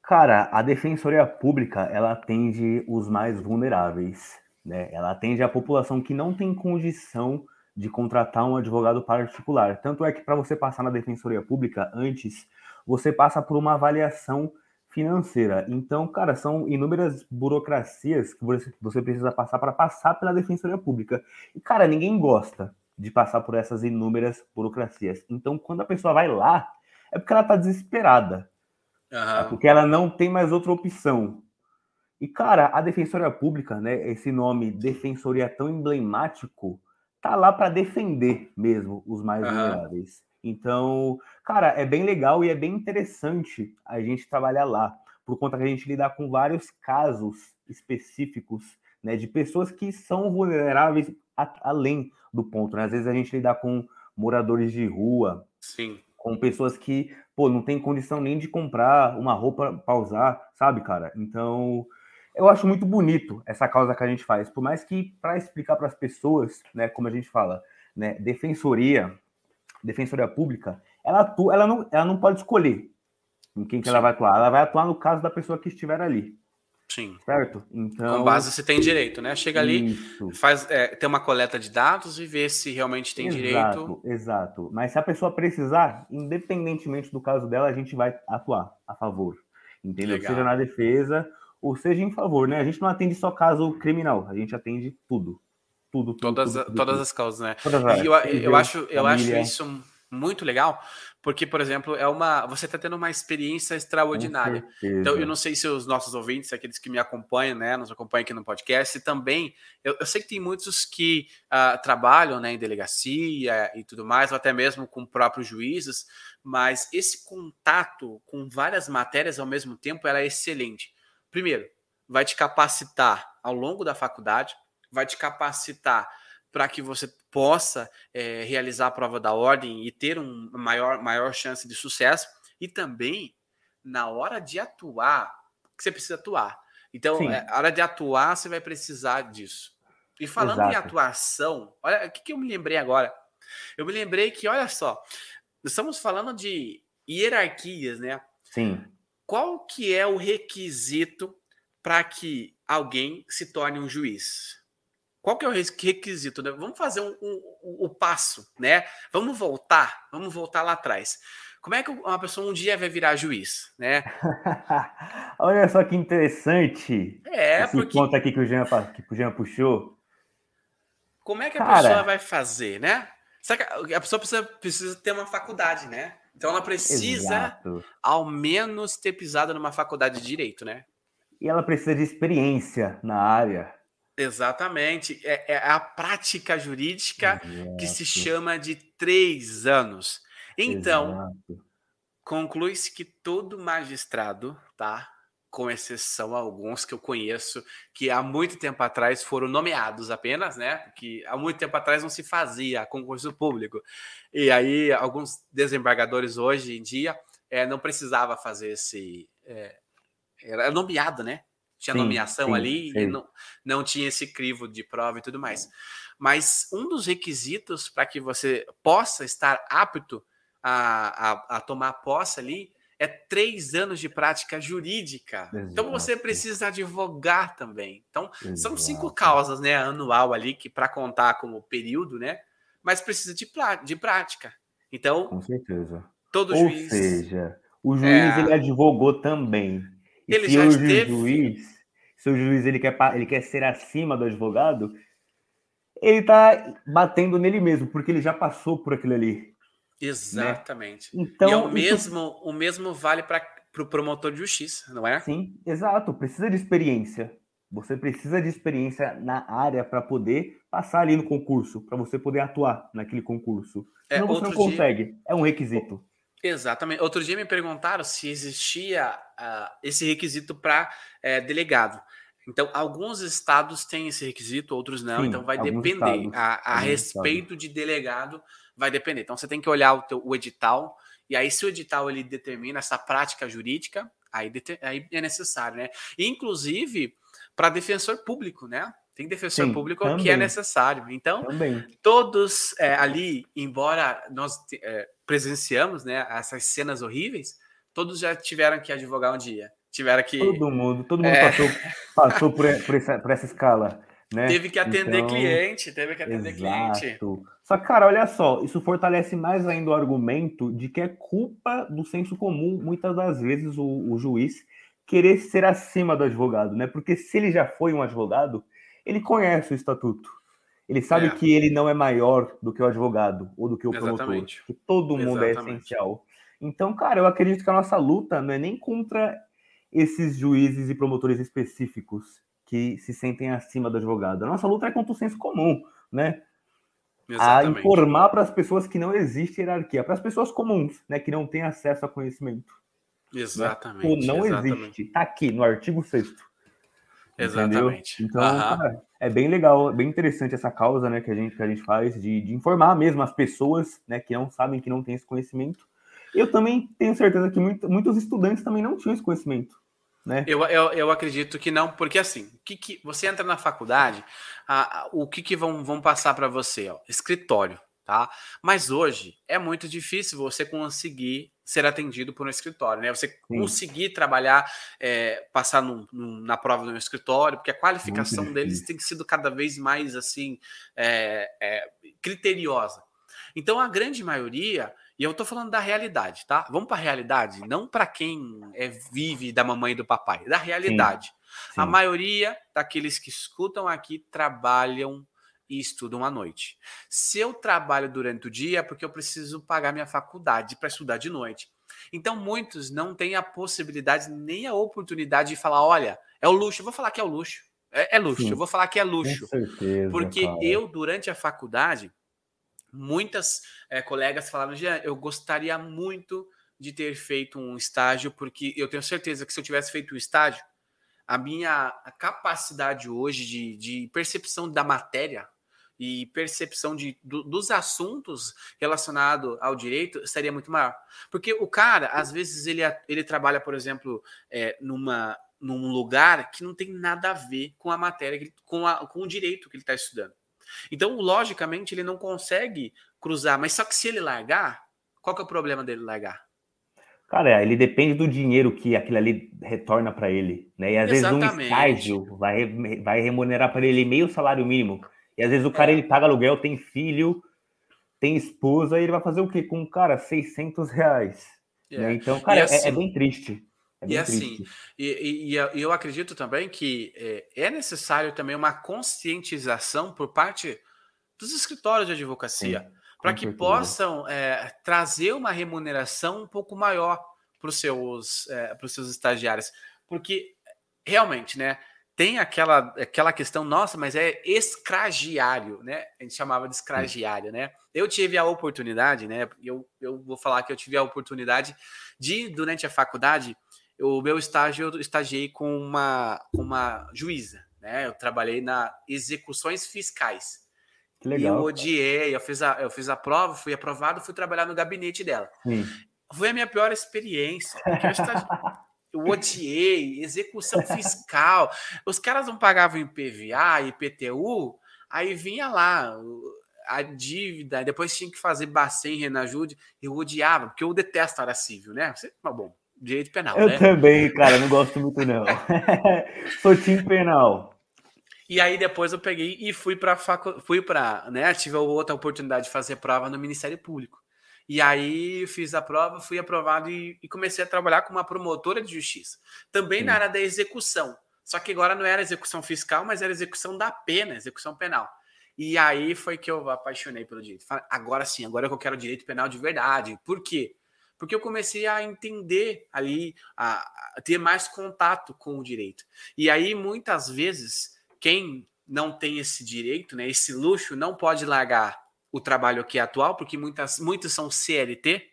Cara, a Defensoria Pública, ela atende os mais vulneráveis, né? Ela atende a população que não tem condição de contratar um advogado particular. Tanto é que para você passar na defensoria pública antes, você passa por uma avaliação financeira. Então, cara, são inúmeras burocracias que você precisa passar para passar pela defensoria pública. E, cara, ninguém gosta de passar por essas inúmeras burocracias. Então, quando a pessoa vai lá, é porque ela está desesperada. Uhum. É porque ela não tem mais outra opção. E, cara, a defensoria pública, né, esse nome defensoria tão emblemático, tá lá para defender mesmo os mais uhum. vulneráveis. Então, cara, é bem legal e é bem interessante a gente trabalhar lá, por conta que a gente lidar com vários casos específicos, né, de pessoas que são vulneráveis a, além do ponto, né? Às vezes a gente lidar com moradores de rua, Sim. com pessoas que, pô, não tem condição nem de comprar uma roupa para usar, sabe, cara? Então, eu acho muito bonito essa causa que a gente faz, por mais que para explicar para as pessoas, né, como a gente fala, né, defensoria, defensoria pública, ela atua, ela não, ela não pode escolher em quem que ela vai atuar, ela vai atuar no caso da pessoa que estiver ali. Sim. Certo? Então. Com base você tem direito, né? Chega ali, isso. faz, é, tem uma coleta de dados e vê se realmente tem exato, direito. Exato. Mas se a pessoa precisar, independentemente do caso dela, a gente vai atuar a favor. Entendeu? Legal. Seja na defesa ou seja em favor, né? A gente não atende só caso criminal, a gente atende tudo. Tudo, tudo todas, tudo, tudo, todas as causas, né? Todas e eu, eu, acho, eu acho isso muito legal, porque, por exemplo, é uma. Você está tendo uma experiência extraordinária. Então, eu não sei se os nossos ouvintes, aqueles que me acompanham, né, nos acompanham aqui no podcast, também. Eu, eu sei que tem muitos que uh, trabalham né, em delegacia e tudo mais, ou até mesmo com próprios juízes, mas esse contato com várias matérias ao mesmo tempo ela é excelente primeiro, vai te capacitar ao longo da faculdade, vai te capacitar para que você possa é, realizar a prova da ordem e ter um maior, maior chance de sucesso, e também na hora de atuar, que você precisa atuar. Então, é, a hora de atuar, você vai precisar disso. E falando Exato. em atuação, olha o que, que eu me lembrei agora. Eu me lembrei que, olha só, estamos falando de hierarquias, né? Sim qual que é o requisito para que alguém se torne um juiz? Qual que é o requisito? Né? Vamos fazer um, um, um, o passo, né? Vamos voltar, vamos voltar lá atrás. Como é que uma pessoa um dia vai virar juiz, né? Olha só que interessante. É, esse porque... ponto aqui que o Jean, que o Jean puxou. Como é que a Cara... pessoa vai fazer, né? a pessoa precisa, precisa ter uma faculdade, né? Então ela precisa, Exato. ao menos, ter pisado numa faculdade de direito, né? E ela precisa de experiência na área. Exatamente. É, é a prática jurídica Exato. que se chama de três anos. Então, conclui-se que todo magistrado, tá? com exceção a alguns que eu conheço, que há muito tempo atrás foram nomeados apenas, né? Que há muito tempo atrás não se fazia concurso público. E aí, alguns desembargadores hoje em dia é, não precisava fazer esse. É, era nomeado, né? Tinha sim, nomeação sim, ali sim. e não, não tinha esse crivo de prova e tudo mais. Mas um dos requisitos para que você possa estar apto a, a, a tomar posse ali é três anos de prática jurídica. Exato. Então você precisa advogar também. Então Exato. são cinco causas, né, anual ali que para contar como período, né? Mas precisa de, de prática. Então, com certeza. Todo Ou juiz. Ou seja, o juiz é... ele advogou também. E ele já esteve. Juiz, se o juiz ele quer, ele quer ser acima do advogado, ele está batendo nele mesmo, porque ele já passou por aquilo ali. Né? Exatamente. Né? Então, e é o mesmo, isso... o mesmo vale para o pro promotor de justiça, não é? Sim, exato. Precisa de experiência. Você precisa de experiência na área para poder passar ali no concurso, para você poder atuar naquele concurso. É, Senão você não dia... consegue. É um requisito. Exatamente. Outro dia me perguntaram se existia uh, esse requisito para é, delegado. Então, alguns estados têm esse requisito, outros não. Sim, então, vai depender. Estados, a, a respeito estados. de delegado, vai depender. Então, você tem que olhar o, teu, o edital. E aí, se o edital ele determina essa prática jurídica, aí, aí é necessário, né? Inclusive, para defensor público, né? Tem defensor Sim, público também. que é necessário. Então, também. todos é, ali, embora nós é, presenciamos né, essas cenas horríveis, todos já tiveram que advogar um dia. Tiveram que. Todo mundo, todo mundo é... passou, passou por, por, essa, por essa escala. Né? Teve que atender então, cliente, teve que atender exato. cliente. Só que, cara, olha só, isso fortalece mais ainda o argumento de que é culpa do senso comum, muitas das vezes, o, o juiz querer ser acima do advogado, né? Porque se ele já foi um advogado, ele conhece o estatuto. Ele sabe é. que ele não é maior do que o advogado ou do que o promotor, Exatamente. que todo mundo é Exatamente. é essencial. Então, cara, eu acredito que a nossa luta não é nem contra esses juízes e promotores específicos que se sentem acima do advogado. A nossa luta é contra o senso comum, né? Exatamente. A informar para as pessoas que não existe hierarquia, para as pessoas comuns, né, que não têm acesso a conhecimento. Exatamente. Né? Ou não exatamente. existe. Está aqui no artigo 6 Exatamente. Entendeu? Então, cara, é bem legal, bem interessante essa causa, né, que a gente, que a gente faz de, de informar mesmo as pessoas, né, que não sabem, que não têm esse conhecimento. Eu também tenho certeza que muito, muitos estudantes também não tinham esse conhecimento. Né? Eu, eu, eu acredito que não, porque assim, que, que você entra na faculdade, a, a, o que, que vão, vão passar para você? Ó? Escritório, tá? Mas hoje é muito difícil você conseguir ser atendido por um escritório, né? Você Sim. conseguir trabalhar, é, passar num, num, na prova do escritório, porque a qualificação deles tem sido cada vez mais assim é, é, criteriosa. Então a grande maioria, e eu estou falando da realidade, tá? Vamos para a realidade, não para quem é, vive da mamãe e do papai, da realidade. Sim. Sim. A maioria daqueles que escutam aqui trabalham e estudam à noite. Se eu trabalho durante o dia, é porque eu preciso pagar minha faculdade para estudar de noite. Então, muitos não têm a possibilidade nem a oportunidade de falar: olha, é o luxo. Eu vou falar que é o luxo. É, é luxo. Sim, eu vou falar que é luxo. Certeza, porque cara. eu, durante a faculdade, muitas é, colegas falaram: Jean, eu gostaria muito de ter feito um estágio, porque eu tenho certeza que se eu tivesse feito o um estágio, a minha capacidade hoje de, de percepção da matéria e percepção de, do, dos assuntos relacionados ao direito seria muito maior. Porque o cara, às vezes, ele, ele trabalha, por exemplo, é, numa, num lugar que não tem nada a ver com a matéria, com, a, com o direito que ele está estudando. Então, logicamente, ele não consegue cruzar. Mas só que se ele largar, qual que é o problema dele largar? Cara, ele depende do dinheiro que aquilo ali retorna para ele, né? E às Exatamente. vezes um estágio vai, vai remunerar para ele meio salário mínimo. E às vezes o cara é. ele paga aluguel, tem filho, tem esposa, e ele vai fazer o quê? Com, cara, 600 reais. É. Né? Então, cara, é, assim, é, é, bem triste. É bem e assim, e, e, e, eu acredito também que é, é necessário também uma conscientização por parte dos escritórios de advocacia, para que certeza. possam é, trazer uma remuneração um pouco maior para os seus, é, seus estagiários. Porque realmente, né? Tem aquela, aquela questão, nossa, mas é escragiário, né? A gente chamava de escragiário, né? Eu tive a oportunidade, né? Eu, eu vou falar que eu tive a oportunidade de, durante a faculdade, o meu estágio, eu estagiei com uma, uma juíza, né? Eu trabalhei na execuções fiscais. Que legal. E eu odiei, eu fiz, a, eu fiz a prova, fui aprovado, fui trabalhar no gabinete dela. Sim. Foi a minha pior experiência, porque eu estagi... eu odiei, execução fiscal. Os caras não pagavam IPVA, IPTU, aí vinha lá a dívida, depois tinha que fazer Bacen, Renajude, eu odiava, porque eu detesto a área civil, né? Mas bom, direito penal. Eu né? também, cara, não gosto muito, não. Sou time penal. E aí depois eu peguei e fui para facu... fui para, né, tive outra oportunidade de fazer prova no Ministério Público. E aí fiz a prova, fui aprovado e, e comecei a trabalhar com uma promotora de justiça, também Sim. na área da execução. Só que agora não era execução fiscal, mas era execução da pena, execução penal. E aí foi que eu apaixonei pelo direito. Agora sim, agora eu quero direito penal de verdade. Por quê? Porque eu comecei a entender ali, a, a ter mais contato com o direito. E aí, muitas vezes, quem não tem esse direito, né, esse luxo, não pode largar o trabalho aqui atual, porque muitas, muitos são CLT,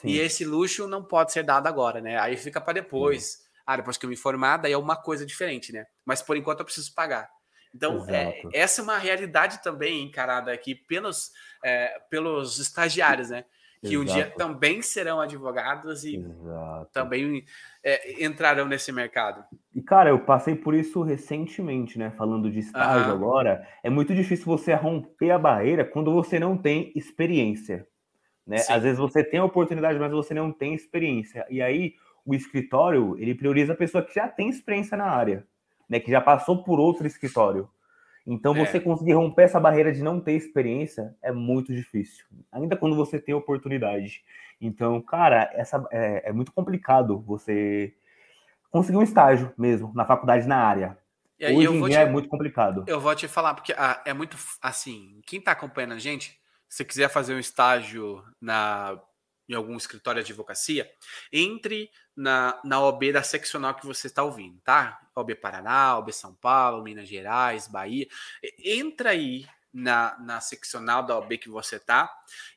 Sim. e esse luxo não pode ser dado agora, né? Aí fica para depois. Ah, depois que eu me formar, daí é uma coisa diferente, né? Mas por enquanto eu preciso pagar. Então, é, essa é uma realidade também encarada aqui pelos, é, pelos estagiários, né? Que Exato. um dia também serão advogados e Exato. também é, entrarão nesse mercado. E, cara, eu passei por isso recentemente, né? Falando de estágio uhum. agora. É muito difícil você romper a barreira quando você não tem experiência. Né? Às vezes você tem a oportunidade, mas você não tem experiência. E aí, o escritório, ele prioriza a pessoa que já tem experiência na área, né? Que já passou por outro escritório. Então, é. você conseguir romper essa barreira de não ter experiência é muito difícil, ainda quando você tem oportunidade. Então, cara, essa é, é muito complicado você conseguir um estágio mesmo na faculdade na área. E aí, Hoje em dia te, é muito complicado. Eu vou te falar, porque ah, é muito assim, quem está acompanhando a gente, se quiser fazer um estágio na em algum escritório de advocacia, entre na, na OB da seccional que você está ouvindo, tá? OB Paraná, OB São Paulo, Minas Gerais, Bahia. Entra aí na, na seccional da OB que você tá,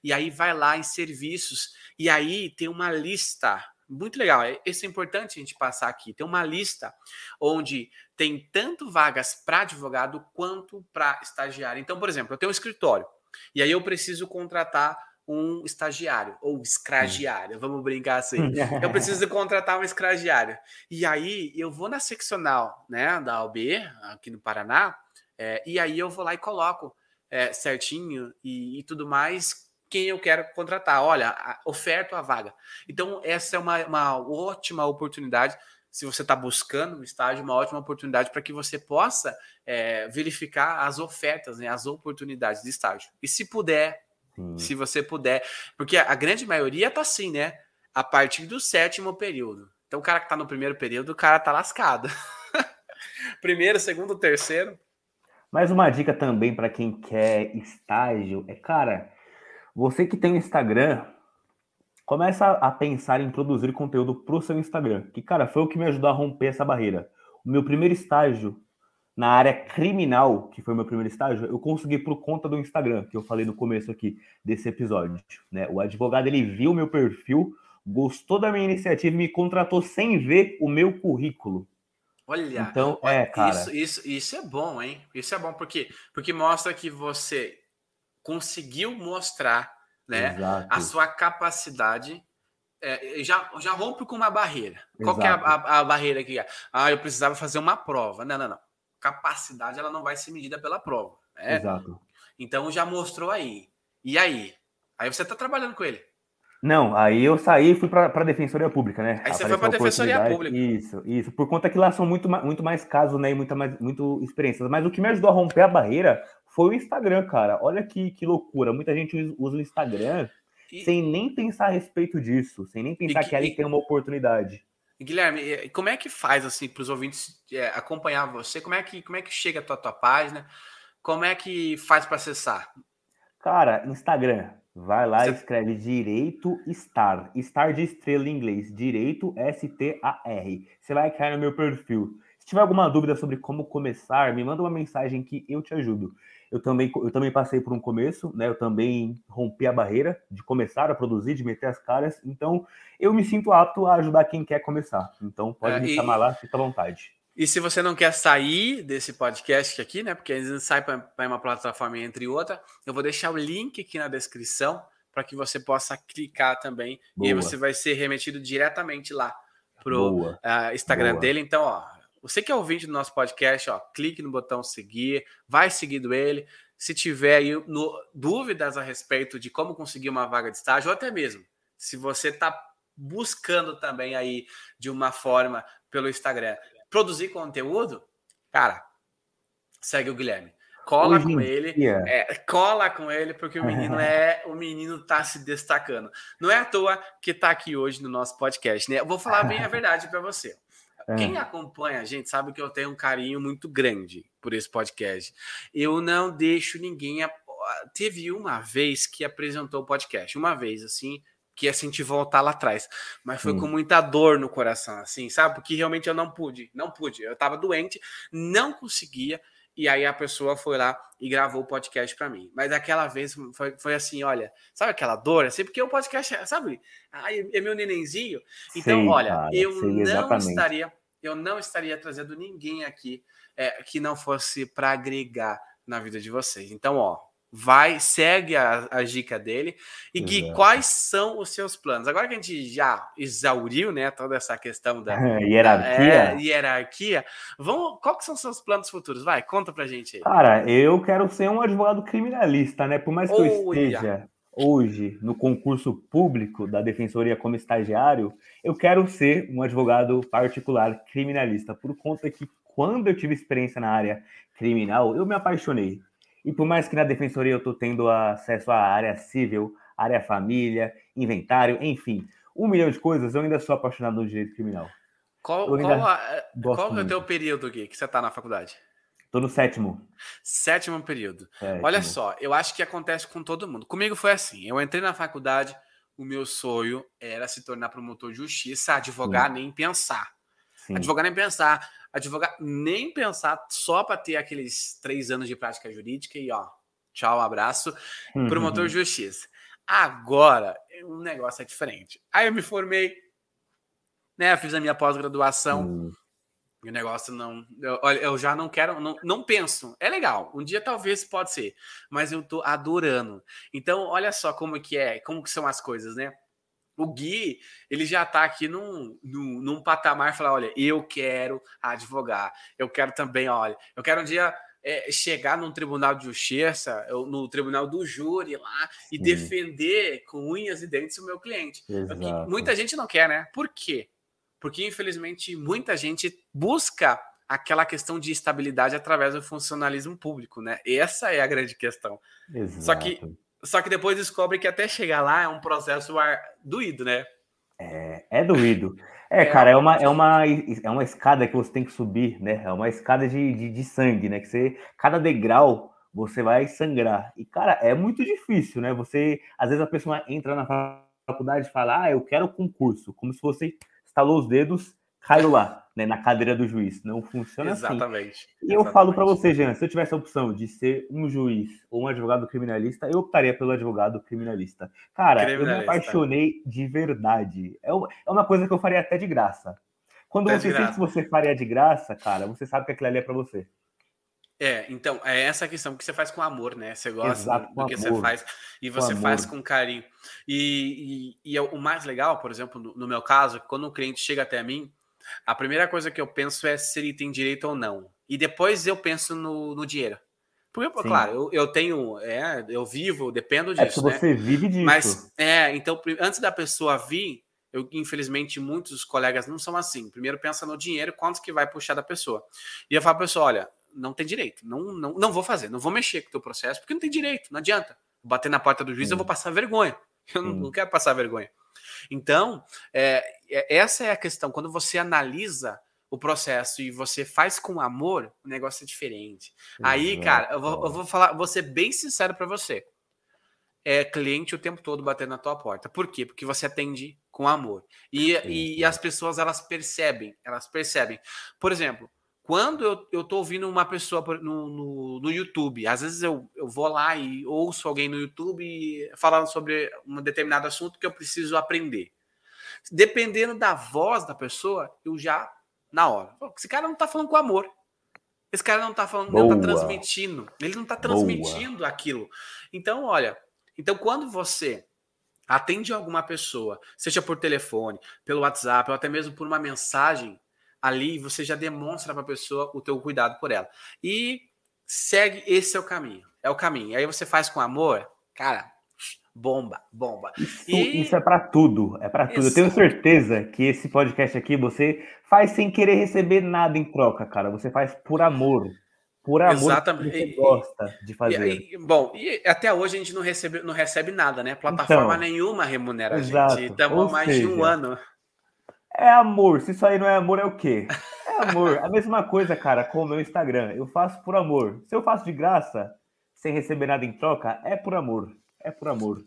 e aí vai lá em serviços, e aí tem uma lista muito legal. Isso é importante a gente passar aqui. Tem uma lista onde tem tanto vagas para advogado quanto para estagiário. Então, por exemplo, eu tenho um escritório e aí eu preciso contratar um estagiário ou escragiário, vamos brincar assim. Eu preciso contratar um escragiário. E aí eu vou na seccional né, da UB, aqui no Paraná, é, e aí eu vou lá e coloco é, certinho e, e, tudo mais quem eu quero contratar. Olha, oferto a vaga. Então, essa é uma, uma ótima oportunidade. Se você está buscando um estágio, uma ótima oportunidade para que você possa é, verificar as ofertas, né, as oportunidades de estágio. E se puder, se você puder. Porque a grande maioria tá assim, né? A partir do sétimo período. Então, o cara que tá no primeiro período, o cara tá lascado. primeiro, segundo, terceiro. Mais uma dica também para quem quer estágio é, cara, você que tem um Instagram, começa a pensar em produzir conteúdo pro seu Instagram. Que, cara, foi o que me ajudou a romper essa barreira. O meu primeiro estágio na área criminal, que foi meu primeiro estágio, eu consegui por conta do Instagram, que eu falei no começo aqui desse episódio. Né? O advogado ele viu meu perfil, gostou da minha iniciativa e me contratou sem ver o meu currículo. Olha, então é, cara. Isso, isso, isso é bom, hein? Isso é bom porque porque mostra que você conseguiu mostrar, né, Exato. a sua capacidade. É, já, já rompe com uma barreira. Qual que é a, a, a barreira aqui? Ah, eu precisava fazer uma prova. Não, não, não capacidade ela não vai ser medida pela prova. Né? Exato. Então já mostrou aí. E aí? Aí você está trabalhando com ele. Não, aí eu saí e fui para a Defensoria Pública, né? Aí você foi para a Defensoria Pública. Isso, isso. Por conta que lá são muito, muito mais casos, né? E muita mais muito experiências. Mas o que me ajudou a romper a barreira foi o Instagram, cara. Olha que, que loucura. Muita gente usa o Instagram e... sem nem pensar a respeito disso, sem nem pensar que, que ali tem uma oportunidade. Guilherme, como é que faz assim para os ouvintes é, acompanhar você? Como é que como é que chega a tua, tua página? Como é que faz para acessar? Cara, Instagram, vai lá você... escreve direito star, star de estrela em inglês, direito S T A R. Você vai cair no meu perfil. Se tiver alguma dúvida sobre como começar, me manda uma mensagem que eu te ajudo. Eu também, eu também passei por um começo, né? Eu também rompi a barreira de começar a produzir, de meter as caras. Então, eu me sinto apto a ajudar quem quer começar. Então, pode é, me e, chamar lá, fica à vontade. E se você não quer sair desse podcast aqui, né? Porque às vezes sai para uma plataforma entre outra, eu vou deixar o link aqui na descrição para que você possa clicar também. Boa. E aí você vai ser remetido diretamente lá pro uh, Instagram Boa. dele. Então, ó, você que é ouvinte do nosso podcast, ó, clique no botão seguir, vai seguindo ele. Se tiver aí no, dúvidas a respeito de como conseguir uma vaga de estágio, ou até mesmo se você está buscando também aí de uma forma pelo Instagram produzir conteúdo, cara, segue o Guilherme. Cola Hoje com ele, é, cola com ele, porque o menino é, o menino tá se destacando. Não é à toa que tá aqui hoje no nosso podcast, né? Eu vou falar bem a verdade para você. É. Quem acompanha a gente sabe que eu tenho um carinho muito grande por esse podcast. Eu não deixo ninguém. Teve uma vez que apresentou o podcast, uma vez assim, que ia sentir voltar lá atrás. Mas foi hum. com muita dor no coração, assim, sabe? Porque realmente eu não pude, não pude. Eu tava doente, não conseguia. E aí a pessoa foi lá e gravou o podcast para mim. Mas aquela vez foi, foi assim, olha, sabe aquela dor? Assim, porque o podcast, sabe? Ai, é meu nenenzinho. Então, sei, olha, cara, eu não exatamente. estaria, eu não estaria trazendo ninguém aqui é, que não fosse para agregar na vida de vocês. Então, ó, vai, segue a, a dica dele. E Gui, Exato. quais são os seus planos? Agora que a gente já exauriu, né, toda essa questão da hierarquia, é, hierarquia, vamos, qual que são os seus planos futuros? Vai, conta pra gente aí. Cara, eu quero ser um advogado criminalista, né? Por mais que eu esteja hoje no concurso público da Defensoria como estagiário, eu quero ser um advogado particular criminalista, por conta que quando eu tive experiência na área criminal, eu me apaixonei e por mais que na defensoria eu estou tendo acesso à área civil, área família, inventário, enfim, um milhão de coisas, eu ainda sou apaixonado no direito criminal. Qual, qual, a, qual é o teu período, Gui, que você está na faculdade? Estou no sétimo. Sétimo período. Sétimo. Olha só, eu acho que acontece com todo mundo. Comigo foi assim: eu entrei na faculdade, o meu sonho era se tornar promotor de justiça, advogar, Sim. nem pensar. Sim. Advogar nem pensar advogar, nem pensar só para ter aqueles três anos de prática jurídica e ó, tchau, abraço, uhum. promotor de justiça. Agora, o negócio é diferente. Aí eu me formei, né? Fiz a minha pós-graduação. Uhum. E o negócio não. Eu, olha, eu já não quero, não, não penso. É legal. Um dia talvez pode ser, mas eu tô adorando. Então, olha só como que é, como que são as coisas, né? O Gui, ele já está aqui num, num, num patamar, falar, olha, eu quero advogar, eu quero também, olha, eu quero um dia é, chegar num tribunal de justiça, no tribunal do júri lá, e Sim. defender com unhas e dentes o meu cliente. muita gente não quer, né? Por quê? Porque, infelizmente, muita gente busca aquela questão de estabilidade através do funcionalismo público, né? Essa é a grande questão. Exato. Só que só que depois descobre que até chegar lá é um processo doído, né? É, é doído. É, é, cara, é uma, é, uma, é uma escada que você tem que subir, né? É uma escada de, de, de sangue, né? Que você, cada degrau você vai sangrar. E, cara, é muito difícil, né? Você, às vezes a pessoa entra na faculdade e fala, ah, eu quero concurso, como se você estalou os dedos caiu lá, né, na cadeira do juiz. Não funciona Exatamente. assim. E eu falo para você, Jean, se eu tivesse a opção de ser um juiz ou um advogado criminalista, eu optaria pelo advogado criminalista. Cara, criminalista. eu me apaixonei de verdade. É, é uma coisa que eu faria até de graça. Quando até você sente que você faria de graça, cara, você sabe que aquilo ali é para você. É, então, é essa questão que você faz com amor, né? Você gosta Exato, do que amor. você faz e você com faz com carinho. E, e, e, é o mais legal, por exemplo, no, no meu caso, quando um cliente chega até mim, a primeira coisa que eu penso é se ele tem direito ou não. E depois eu penso no, no dinheiro. Porque, Sim. claro, eu, eu, tenho, é, eu vivo, dependo é disso. É que você né? vive disso. Mas, é, então, antes da pessoa vir, eu, infelizmente, muitos colegas não são assim. Primeiro pensa no dinheiro, quanto que vai puxar da pessoa. E eu falo pra pessoa, olha, não tem direito, não, não, não vou fazer, não vou mexer com o teu processo, porque não tem direito, não adianta. Bater na porta do juiz, Sim. eu vou passar vergonha. Eu não, não, quero passar vergonha. Então, é, é, essa é a questão. Quando você analisa o processo e você faz com amor, o negócio é diferente. Aí, cara, eu vou, eu vou falar, vou ser bem sincero para você. É cliente o tempo todo batendo na tua porta. Por quê? Porque você atende com amor. E, e, e as pessoas, elas percebem, elas percebem. Por exemplo, quando eu, eu tô ouvindo uma pessoa no, no, no, YouTube, às vezes eu, eu vou lá e ouço alguém no YouTube falando sobre um determinado assunto que eu preciso aprender. Dependendo da voz da pessoa, eu já, na hora, esse cara não tá falando com amor. Esse cara não tá falando, Boa. não tá transmitindo. Ele não tá transmitindo Boa. aquilo. Então, olha, então quando você atende alguma pessoa, seja por telefone, pelo WhatsApp, ou até mesmo por uma mensagem, ali você já demonstra para a pessoa o teu cuidado por ela. E segue esse é o caminho. É o caminho. Aí você faz com amor, cara, bomba, bomba. Isso, e... isso é para tudo, é para tudo. Eu tenho certeza que esse podcast aqui você faz sem querer receber nada em troca, cara. Você faz por amor. Por amor Exatamente. que você gosta de fazer. E, e, bom, e até hoje a gente não recebe, não recebe nada, né? Plataforma então, nenhuma remunera exato. a gente. Estamos há mais seja, de um ano. É amor. Se isso aí não é amor, é o quê? É amor. a mesma coisa, cara, com o meu Instagram. Eu faço por amor. Se eu faço de graça, sem receber nada em troca, é por amor. É por amor.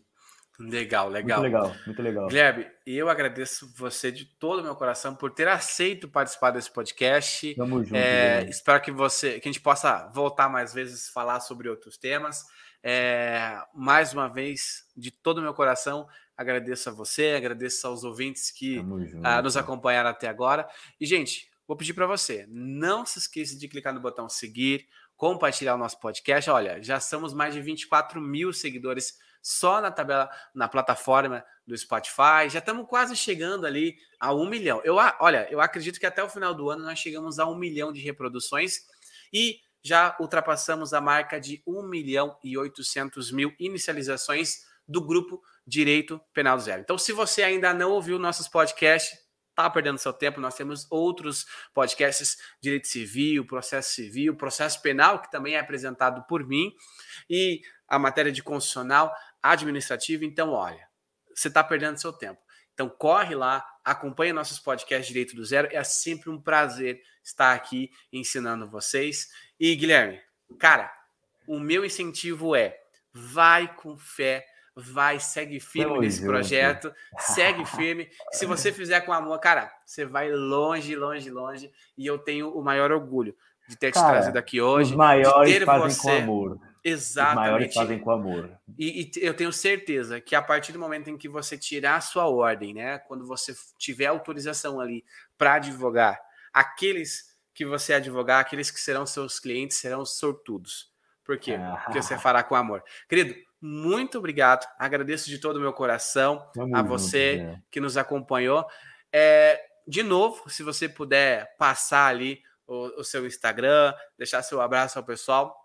Legal, legal. Muito legal, muito legal. Guilherme, eu agradeço você de todo o meu coração por ter aceito participar desse podcast. Tamo junto. É, espero que você, que a gente possa voltar mais vezes falar sobre outros temas. É, mais uma vez, de todo o meu coração, agradeço a você, agradeço aos ouvintes que uh, nos acompanharam até agora. E, gente, vou pedir para você, não se esqueça de clicar no botão seguir, compartilhar o nosso podcast. Olha, já somos mais de 24 mil seguidores só na tabela, na plataforma do Spotify. Já estamos quase chegando ali a um milhão. Eu, olha, eu acredito que até o final do ano nós chegamos a um milhão de reproduções e já ultrapassamos a marca de 1 milhão e 800 mil inicializações do grupo Direito Penal Zero. Então, se você ainda não ouviu nossos podcasts, tá perdendo seu tempo. Nós temos outros podcasts, direito civil, processo civil, processo penal, que também é apresentado por mim, e a matéria de constitucional, administrativa. Então, olha, você está perdendo seu tempo. Então, corre lá, acompanha nossos podcasts Direito do Zero. É sempre um prazer estar aqui ensinando vocês. E, Guilherme, cara, o meu incentivo é vai com fé vai, segue firme nesse projeto, segue firme. Se você fizer com amor, cara, você vai longe, longe, longe. E eu tenho o maior orgulho de ter cara, te trazido aqui hoje. Os maiores de fazem você... com amor. Exatamente. Os maiores fazem com amor. E, e, eu tenho certeza que a partir do momento em que você tirar a sua ordem, né? Quando você tiver autorização ali para advogar, aqueles que você advogar, aqueles que serão seus clientes, serão sortudos. Por quê? Ah. Porque você fará com amor. Querido, muito obrigado. Agradeço de todo o meu coração Vamos a você junto, que nos acompanhou. É, de novo, se você puder passar ali o, o, seu Instagram, deixar seu abraço ao pessoal,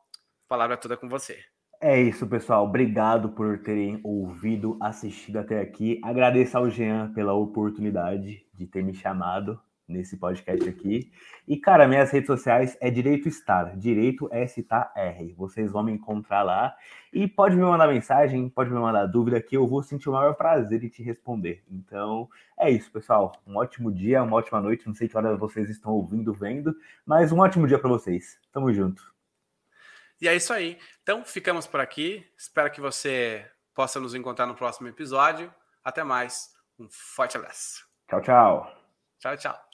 palavra toda com você. É isso, pessoal. Obrigado por terem ouvido, assistido até aqui. Agradeço ao Jean pela oportunidade de ter me chamado nesse podcast aqui. E, cara, minhas redes sociais é Direito Estar, Direito S-T-R. Vocês vão me encontrar lá. E pode me mandar mensagem, pode me mandar dúvida que eu vou sentir o maior prazer em te responder. Então, é isso, pessoal. Um ótimo dia, uma ótima noite. Não sei que hora vocês estão ouvindo, vendo, mas um ótimo dia para vocês. Tamo junto. E é isso aí. Então, ficamos por aqui. Espero que você possa nos encontrar no próximo episódio. Até mais. Um forte abraço. Tchau, tchau. Tchau, tchau.